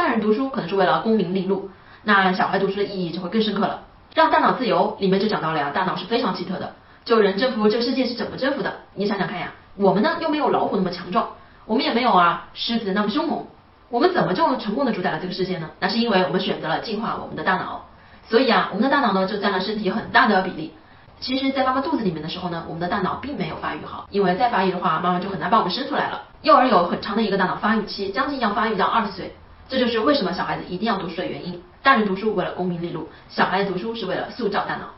大人读书可能是为了功名利禄，那小孩读书的意义就会更深刻了。让大脑自由里面就讲到了呀，大脑是非常奇特的。就人征服这个世界是怎么征服的？你想想看呀，我们呢又没有老虎那么强壮，我们也没有啊狮子那么凶猛，我们怎么就成功的主宰了这个世界呢？那是因为我们选择了进化我们的大脑。所以啊，我们的大脑呢就占了身体很大的比例。其实，在妈妈肚子里面的时候呢，我们的大脑并没有发育好，因为再发育的话，妈妈就很难把我们生出来了。幼儿有很长的一个大脑发育期，将近要发育到二十岁，这就是为什么小孩子一定要读书的原因。大人读书为了功名利禄，小孩子读书是为了塑造大脑。